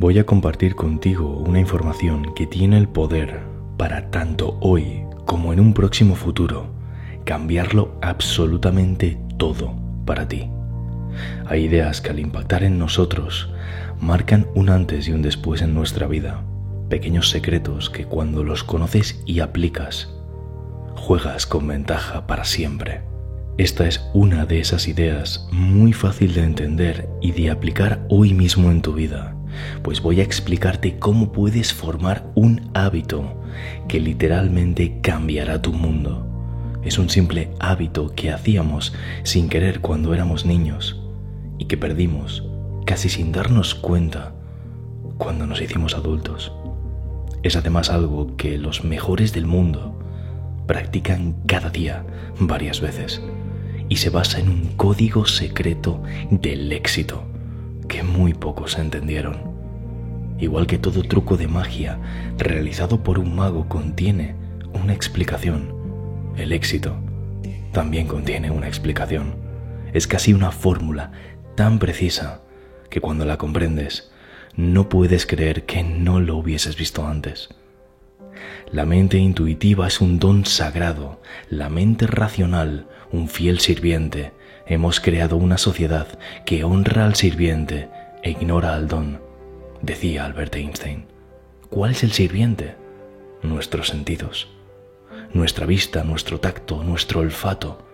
Voy a compartir contigo una información que tiene el poder para tanto hoy como en un próximo futuro cambiarlo absolutamente todo para ti. Hay ideas que al impactar en nosotros marcan un antes y un después en nuestra vida, pequeños secretos que cuando los conoces y aplicas, juegas con ventaja para siempre. Esta es una de esas ideas muy fácil de entender y de aplicar hoy mismo en tu vida, pues voy a explicarte cómo puedes formar un hábito que literalmente cambiará tu mundo. Es un simple hábito que hacíamos sin querer cuando éramos niños y que perdimos casi sin darnos cuenta cuando nos hicimos adultos. Es además algo que los mejores del mundo practican cada día varias veces y se basa en un código secreto del éxito que muy pocos entendieron. Igual que todo truco de magia realizado por un mago contiene una explicación, el éxito también contiene una explicación. Es casi una fórmula tan precisa que cuando la comprendes no puedes creer que no lo hubieses visto antes. La mente intuitiva es un don sagrado, la mente racional un fiel sirviente. Hemos creado una sociedad que honra al sirviente e ignora al don, decía Albert Einstein. ¿Cuál es el sirviente? Nuestros sentidos. Nuestra vista, nuestro tacto, nuestro olfato,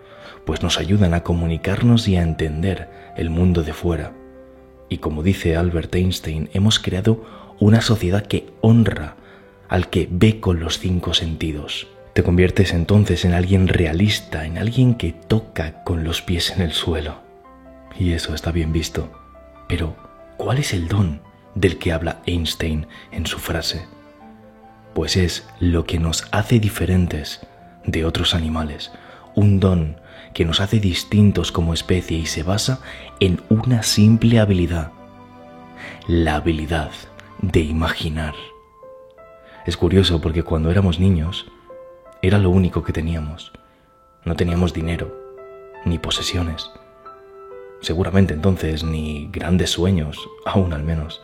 pues nos ayudan a comunicarnos y a entender el mundo de fuera. Y como dice Albert Einstein, hemos creado una sociedad que honra al que ve con los cinco sentidos. Te conviertes entonces en alguien realista, en alguien que toca con los pies en el suelo. Y eso está bien visto. Pero, ¿cuál es el don del que habla Einstein en su frase? Pues es lo que nos hace diferentes de otros animales, un don que nos hace distintos como especie y se basa en una simple habilidad, la habilidad de imaginar. Es curioso porque cuando éramos niños era lo único que teníamos. No teníamos dinero, ni posesiones. Seguramente entonces ni grandes sueños, aún al menos.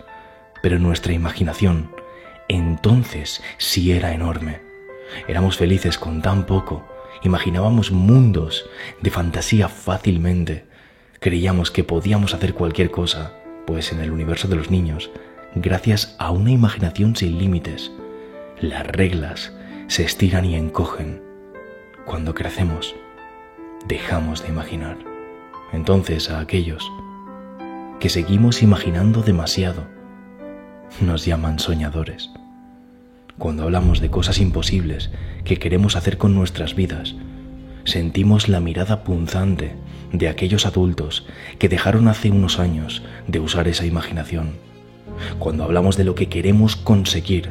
Pero nuestra imaginación entonces sí era enorme. Éramos felices con tan poco. Imaginábamos mundos de fantasía fácilmente. Creíamos que podíamos hacer cualquier cosa, pues en el universo de los niños, gracias a una imaginación sin límites, las reglas se estiran y encogen. Cuando crecemos, dejamos de imaginar. Entonces a aquellos que seguimos imaginando demasiado, nos llaman soñadores. Cuando hablamos de cosas imposibles que queremos hacer con nuestras vidas, sentimos la mirada punzante de aquellos adultos que dejaron hace unos años de usar esa imaginación. Cuando hablamos de lo que queremos conseguir,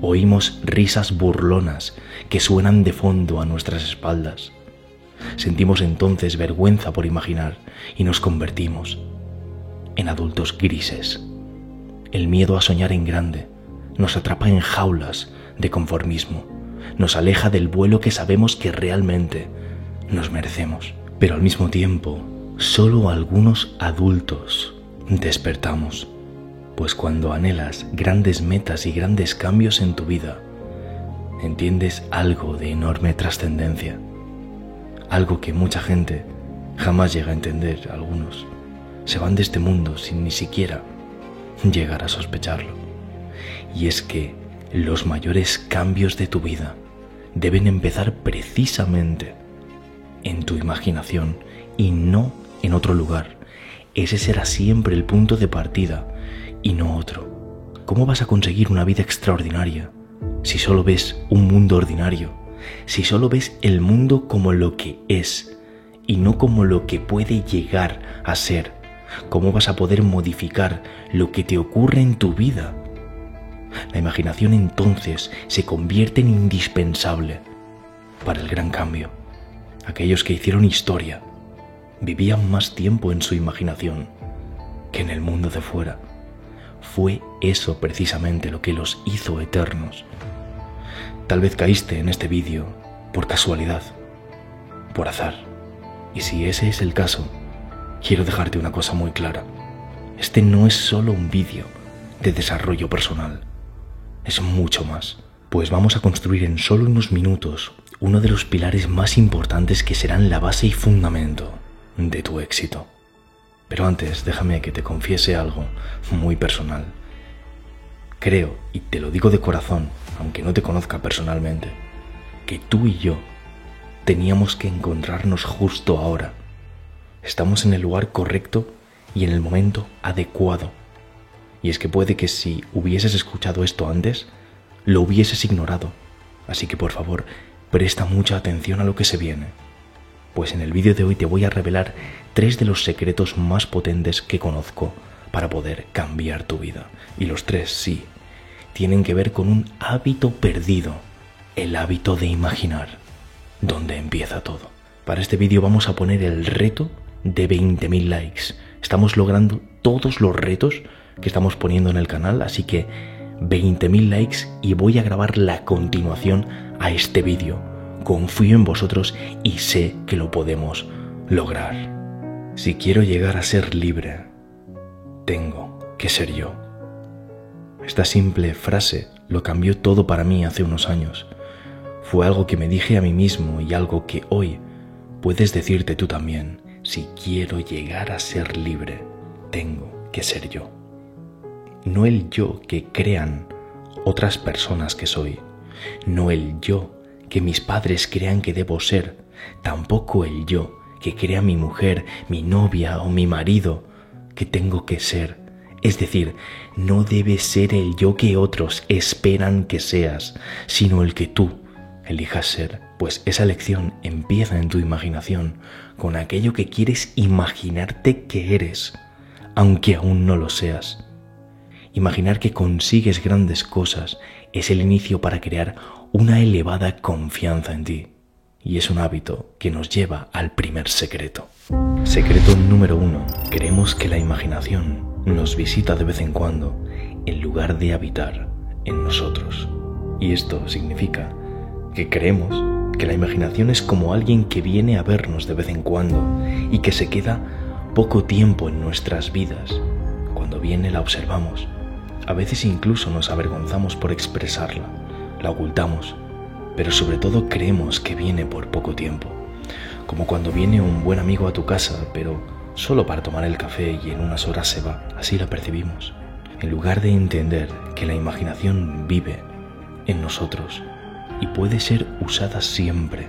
Oímos risas burlonas que suenan de fondo a nuestras espaldas. Sentimos entonces vergüenza por imaginar y nos convertimos en adultos grises. El miedo a soñar en grande nos atrapa en jaulas de conformismo, nos aleja del vuelo que sabemos que realmente nos merecemos. Pero al mismo tiempo, solo algunos adultos despertamos pues cuando anhelas grandes metas y grandes cambios en tu vida, entiendes algo de enorme trascendencia, algo que mucha gente jamás llega a entender, algunos se van de este mundo sin ni siquiera llegar a sospecharlo. Y es que los mayores cambios de tu vida deben empezar precisamente en tu imaginación y no en otro lugar. Ese será siempre el punto de partida y no otro. ¿Cómo vas a conseguir una vida extraordinaria si solo ves un mundo ordinario? Si solo ves el mundo como lo que es y no como lo que puede llegar a ser. ¿Cómo vas a poder modificar lo que te ocurre en tu vida? La imaginación entonces se convierte en indispensable para el gran cambio. Aquellos que hicieron historia vivían más tiempo en su imaginación que en el mundo de fuera. Fue eso precisamente lo que los hizo eternos. Tal vez caíste en este vídeo por casualidad, por azar. Y si ese es el caso, quiero dejarte una cosa muy clara. Este no es solo un vídeo de desarrollo personal. Es mucho más, pues vamos a construir en solo unos minutos uno de los pilares más importantes que serán la base y fundamento de tu éxito. Pero antes déjame que te confiese algo muy personal. Creo, y te lo digo de corazón, aunque no te conozca personalmente, que tú y yo teníamos que encontrarnos justo ahora. Estamos en el lugar correcto y en el momento adecuado. Y es que puede que si hubieses escuchado esto antes, lo hubieses ignorado. Así que por favor, presta mucha atención a lo que se viene. Pues en el vídeo de hoy te voy a revelar tres de los secretos más potentes que conozco para poder cambiar tu vida. Y los tres, sí, tienen que ver con un hábito perdido, el hábito de imaginar, donde empieza todo. Para este vídeo vamos a poner el reto de 20.000 likes. Estamos logrando todos los retos que estamos poniendo en el canal, así que 20.000 likes y voy a grabar la continuación a este vídeo. Confío en vosotros y sé que lo podemos lograr. Si quiero llegar a ser libre, tengo que ser yo. Esta simple frase lo cambió todo para mí hace unos años. Fue algo que me dije a mí mismo y algo que hoy puedes decirte tú también. Si quiero llegar a ser libre, tengo que ser yo. No el yo que crean otras personas que soy, no el yo que mis padres crean que debo ser, tampoco el yo que crea mi mujer, mi novia o mi marido que tengo que ser. Es decir, no debe ser el yo que otros esperan que seas, sino el que tú elijas ser, pues esa elección empieza en tu imaginación, con aquello que quieres imaginarte que eres, aunque aún no lo seas. Imaginar que consigues grandes cosas es el inicio para crear una elevada confianza en ti. Y es un hábito que nos lleva al primer secreto. Secreto número uno. Creemos que la imaginación nos visita de vez en cuando en lugar de habitar en nosotros. Y esto significa que creemos que la imaginación es como alguien que viene a vernos de vez en cuando y que se queda poco tiempo en nuestras vidas. Cuando viene la observamos. A veces incluso nos avergonzamos por expresarla, la ocultamos pero sobre todo creemos que viene por poco tiempo, como cuando viene un buen amigo a tu casa, pero solo para tomar el café y en unas horas se va, así la percibimos, en lugar de entender que la imaginación vive en nosotros y puede ser usada siempre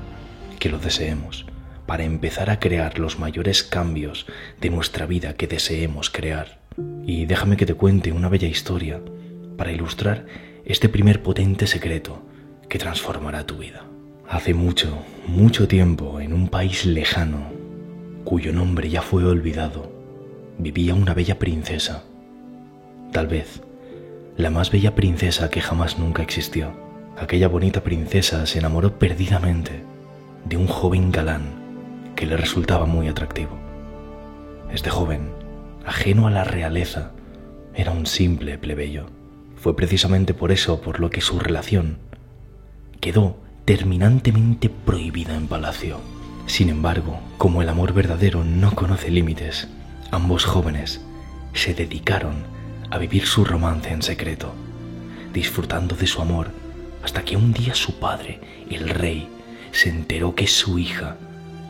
que lo deseemos para empezar a crear los mayores cambios de nuestra vida que deseemos crear. Y déjame que te cuente una bella historia para ilustrar este primer potente secreto que transformará tu vida. Hace mucho, mucho tiempo, en un país lejano, cuyo nombre ya fue olvidado, vivía una bella princesa. Tal vez, la más bella princesa que jamás nunca existió. Aquella bonita princesa se enamoró perdidamente de un joven galán que le resultaba muy atractivo. Este joven, ajeno a la realeza, era un simple plebeyo. Fue precisamente por eso por lo que su relación quedó terminantemente prohibida en palacio. Sin embargo, como el amor verdadero no conoce límites, ambos jóvenes se dedicaron a vivir su romance en secreto, disfrutando de su amor hasta que un día su padre, el rey, se enteró que su hija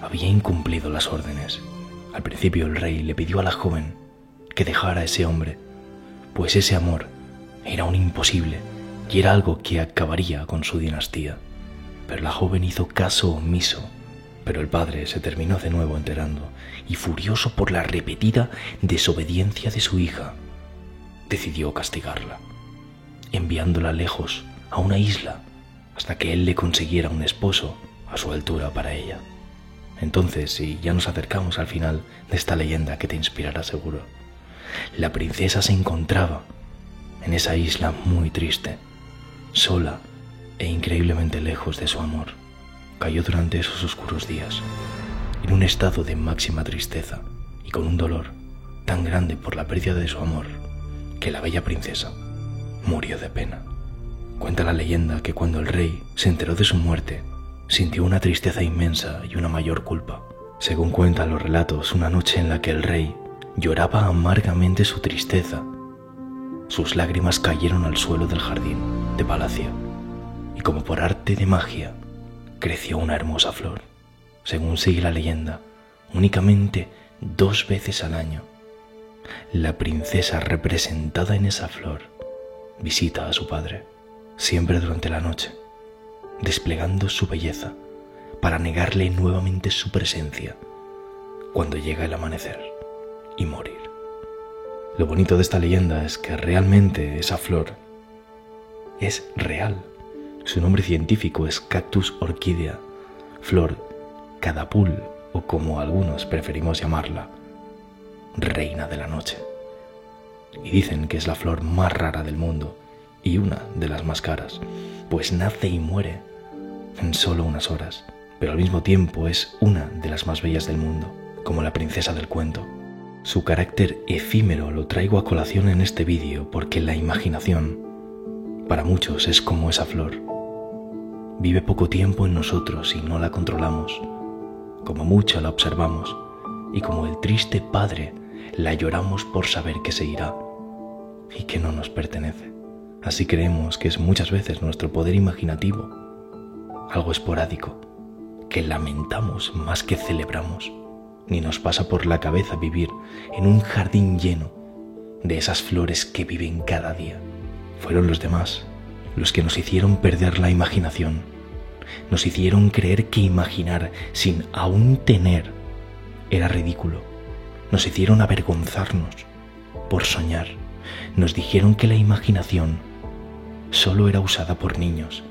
había incumplido las órdenes. Al principio el rey le pidió a la joven que dejara a ese hombre, pues ese amor era un imposible y era algo que acabaría con su dinastía. Pero la joven hizo caso omiso, pero el padre se terminó de nuevo enterando y furioso por la repetida desobediencia de su hija, decidió castigarla, enviándola lejos a una isla hasta que él le consiguiera un esposo a su altura para ella. Entonces, si ya nos acercamos al final de esta leyenda que te inspirará seguro, la princesa se encontraba en esa isla muy triste, sola e increíblemente lejos de su amor, cayó durante esos oscuros días, en un estado de máxima tristeza y con un dolor tan grande por la pérdida de su amor, que la bella princesa murió de pena. Cuenta la leyenda que cuando el rey se enteró de su muerte, sintió una tristeza inmensa y una mayor culpa. Según cuentan los relatos, una noche en la que el rey lloraba amargamente su tristeza, sus lágrimas cayeron al suelo del jardín de palacio y como por arte de magia creció una hermosa flor. Según sigue la leyenda, únicamente dos veces al año, la princesa representada en esa flor visita a su padre, siempre durante la noche, desplegando su belleza para negarle nuevamente su presencia cuando llega el amanecer y morir. Lo bonito de esta leyenda es que realmente esa flor es real. Su nombre científico es Cactus orquídea, flor cadapul o como algunos preferimos llamarla, reina de la noche. Y dicen que es la flor más rara del mundo y una de las más caras, pues nace y muere en solo unas horas, pero al mismo tiempo es una de las más bellas del mundo, como la princesa del cuento. Su carácter efímero lo traigo a colación en este vídeo porque la imaginación, para muchos, es como esa flor. Vive poco tiempo en nosotros y no la controlamos. Como mucha la observamos y como el triste padre la lloramos por saber que se irá y que no nos pertenece. Así creemos que es muchas veces nuestro poder imaginativo, algo esporádico, que lamentamos más que celebramos ni nos pasa por la cabeza vivir en un jardín lleno de esas flores que viven cada día. Fueron los demás los que nos hicieron perder la imaginación, nos hicieron creer que imaginar sin aún tener era ridículo, nos hicieron avergonzarnos por soñar, nos dijeron que la imaginación solo era usada por niños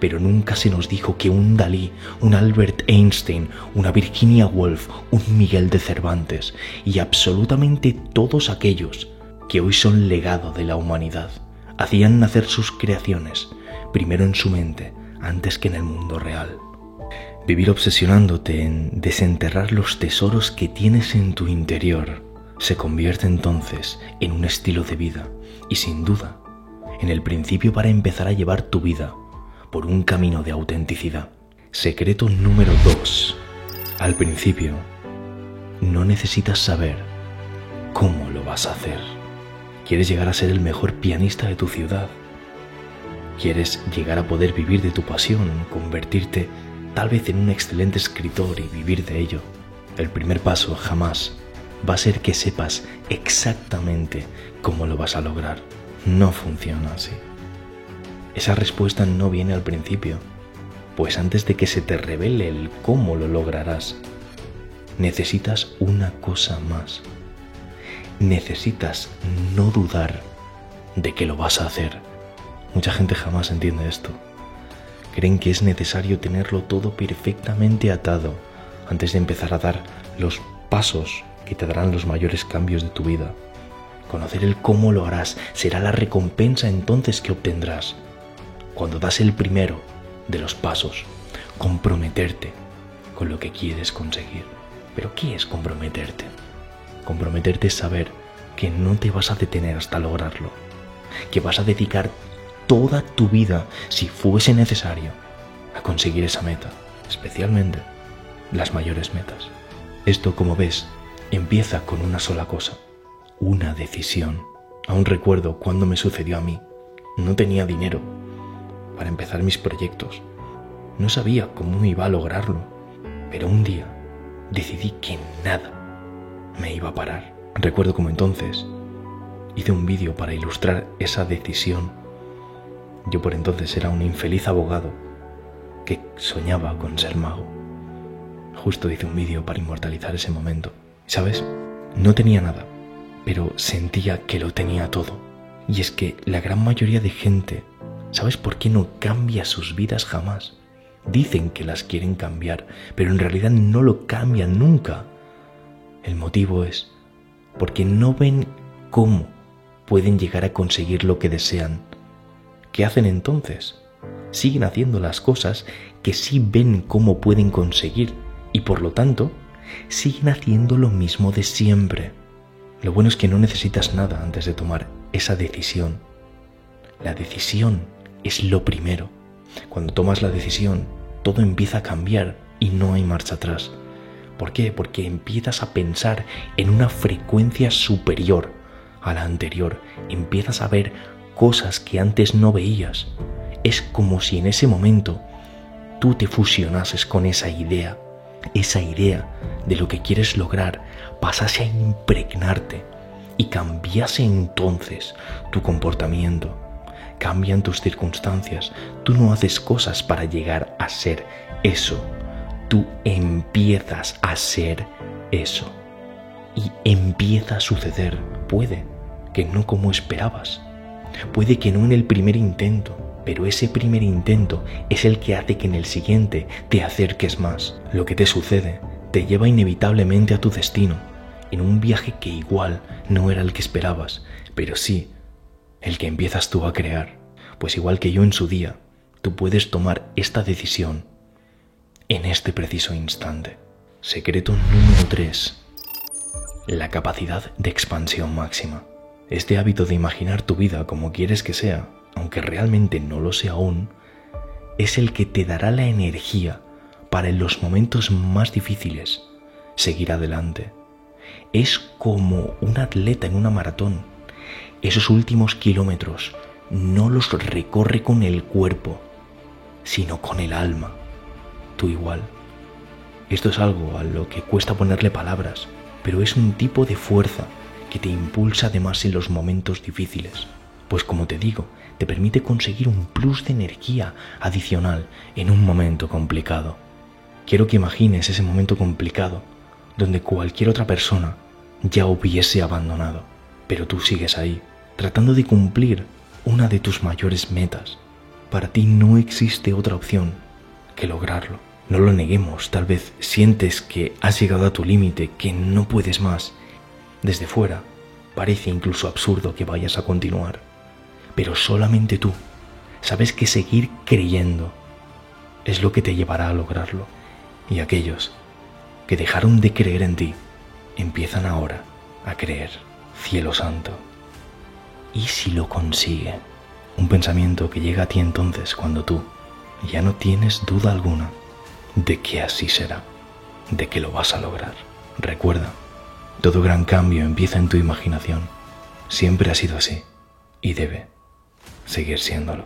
pero nunca se nos dijo que un Dalí, un Albert Einstein, una Virginia Woolf, un Miguel de Cervantes y absolutamente todos aquellos que hoy son legado de la humanidad hacían nacer sus creaciones primero en su mente antes que en el mundo real. Vivir obsesionándote en desenterrar los tesoros que tienes en tu interior se convierte entonces en un estilo de vida y sin duda en el principio para empezar a llevar tu vida por un camino de autenticidad. Secreto número 2. Al principio, no necesitas saber cómo lo vas a hacer. ¿Quieres llegar a ser el mejor pianista de tu ciudad? ¿Quieres llegar a poder vivir de tu pasión, convertirte tal vez en un excelente escritor y vivir de ello? El primer paso jamás va a ser que sepas exactamente cómo lo vas a lograr. No funciona así. Esa respuesta no viene al principio, pues antes de que se te revele el cómo lo lograrás, necesitas una cosa más. Necesitas no dudar de que lo vas a hacer. Mucha gente jamás entiende esto. Creen que es necesario tenerlo todo perfectamente atado antes de empezar a dar los pasos que te darán los mayores cambios de tu vida. Conocer el cómo lo harás será la recompensa entonces que obtendrás cuando das el primero de los pasos, comprometerte con lo que quieres conseguir. Pero ¿qué es comprometerte? Comprometerte es saber que no te vas a detener hasta lograrlo, que vas a dedicar toda tu vida, si fuese necesario, a conseguir esa meta, especialmente las mayores metas. Esto, como ves, empieza con una sola cosa, una decisión. Aún recuerdo cuando me sucedió a mí. No tenía dinero, para empezar mis proyectos. No sabía cómo iba a lograrlo, pero un día decidí que nada me iba a parar. Recuerdo como entonces hice un vídeo para ilustrar esa decisión. Yo por entonces era un infeliz abogado que soñaba con ser mago. Justo hice un vídeo para inmortalizar ese momento. ¿Sabes? No tenía nada, pero sentía que lo tenía todo. Y es que la gran mayoría de gente ¿Sabes por qué no cambia sus vidas jamás? Dicen que las quieren cambiar, pero en realidad no lo cambian nunca. El motivo es porque no ven cómo pueden llegar a conseguir lo que desean. ¿Qué hacen entonces? Siguen haciendo las cosas que sí ven cómo pueden conseguir y por lo tanto siguen haciendo lo mismo de siempre. Lo bueno es que no necesitas nada antes de tomar esa decisión. La decisión es lo primero. Cuando tomas la decisión, todo empieza a cambiar y no hay marcha atrás. ¿Por qué? Porque empiezas a pensar en una frecuencia superior a la anterior, empiezas a ver cosas que antes no veías. Es como si en ese momento tú te fusionases con esa idea, esa idea de lo que quieres lograr pasase a impregnarte y cambiase entonces tu comportamiento. Cambian tus circunstancias. Tú no haces cosas para llegar a ser eso. Tú empiezas a ser eso. Y empieza a suceder. Puede que no como esperabas. Puede que no en el primer intento, pero ese primer intento es el que hace que en el siguiente te acerques más. Lo que te sucede te lleva inevitablemente a tu destino, en un viaje que igual no era el que esperabas, pero sí el que empiezas tú a crear. Pues igual que yo en su día, tú puedes tomar esta decisión en este preciso instante. Secreto número 3. La capacidad de expansión máxima. Este hábito de imaginar tu vida como quieres que sea, aunque realmente no lo sea aún, es el que te dará la energía para en los momentos más difíciles seguir adelante. Es como un atleta en una maratón. Esos últimos kilómetros no los recorre con el cuerpo, sino con el alma. Tú igual. Esto es algo a lo que cuesta ponerle palabras, pero es un tipo de fuerza que te impulsa además en los momentos difíciles. Pues como te digo, te permite conseguir un plus de energía adicional en un momento complicado. Quiero que imagines ese momento complicado donde cualquier otra persona ya hubiese abandonado, pero tú sigues ahí, tratando de cumplir una de tus mayores metas. Para ti no existe otra opción que lograrlo. No lo neguemos, tal vez sientes que has llegado a tu límite, que no puedes más, desde fuera, parece incluso absurdo que vayas a continuar, pero solamente tú sabes que seguir creyendo es lo que te llevará a lograrlo. Y aquellos que dejaron de creer en ti empiezan ahora a creer, cielo santo. ¿Y si lo consigue? Un pensamiento que llega a ti entonces cuando tú ya no tienes duda alguna de que así será, de que lo vas a lograr. Recuerda, todo gran cambio empieza en tu imaginación. Siempre ha sido así y debe seguir siéndolo.